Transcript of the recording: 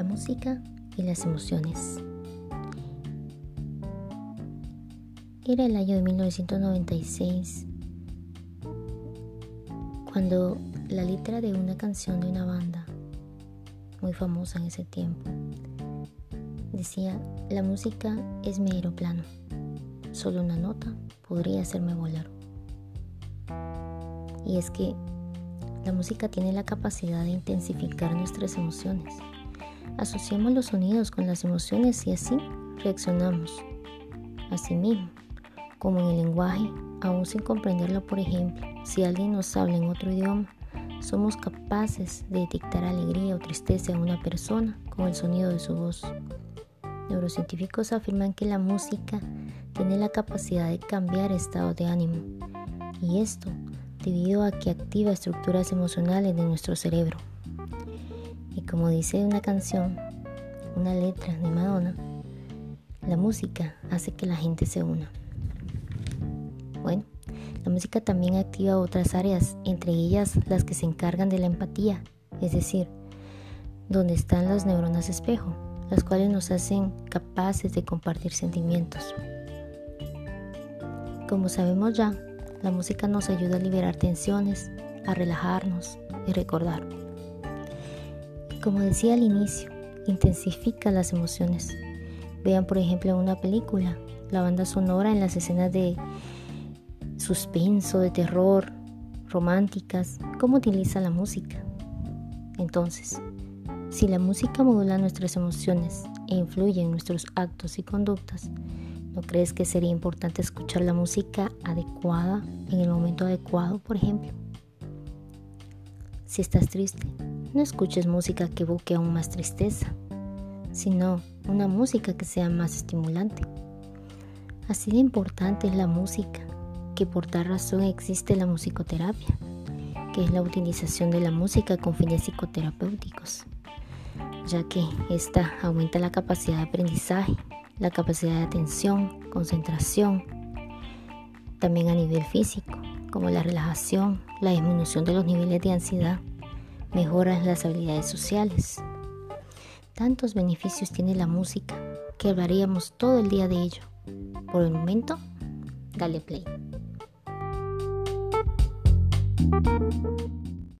música y las emociones. Era el año de 1996 cuando la letra de una canción de una banda muy famosa en ese tiempo decía, la música es mi aeroplano, solo una nota podría hacerme volar. Y es que la música tiene la capacidad de intensificar nuestras emociones. Asociamos los sonidos con las emociones y así reaccionamos. Asimismo, como en el lenguaje, aún sin comprenderlo, por ejemplo, si alguien nos habla en otro idioma, somos capaces de detectar alegría o tristeza en una persona con el sonido de su voz. Neurocientíficos afirman que la música tiene la capacidad de cambiar estado de ánimo y esto debido a que activa estructuras emocionales de nuestro cerebro. Y como dice una canción, una letra de Madonna, la música hace que la gente se una. Bueno, la música también activa otras áreas, entre ellas las que se encargan de la empatía, es decir, donde están las neuronas espejo, las cuales nos hacen capaces de compartir sentimientos. Como sabemos ya, la música nos ayuda a liberar tensiones, a relajarnos y recordar. Como decía al inicio, intensifica las emociones. Vean por ejemplo una película, la banda sonora en las escenas de suspenso, de terror, románticas, cómo utiliza la música. Entonces, si la música modula nuestras emociones e influye en nuestros actos y conductas, ¿No crees que sería importante escuchar la música adecuada en el momento adecuado, por ejemplo? Si estás triste, no escuches música que evoque aún más tristeza, sino una música que sea más estimulante. Así de importante es la música, que por tal razón existe la musicoterapia, que es la utilización de la música con fines psicoterapéuticos, ya que esta aumenta la capacidad de aprendizaje la capacidad de atención, concentración, también a nivel físico, como la relajación, la disminución de los niveles de ansiedad, mejoras las habilidades sociales. Tantos beneficios tiene la música que hablaríamos todo el día de ello. Por el momento, dale play.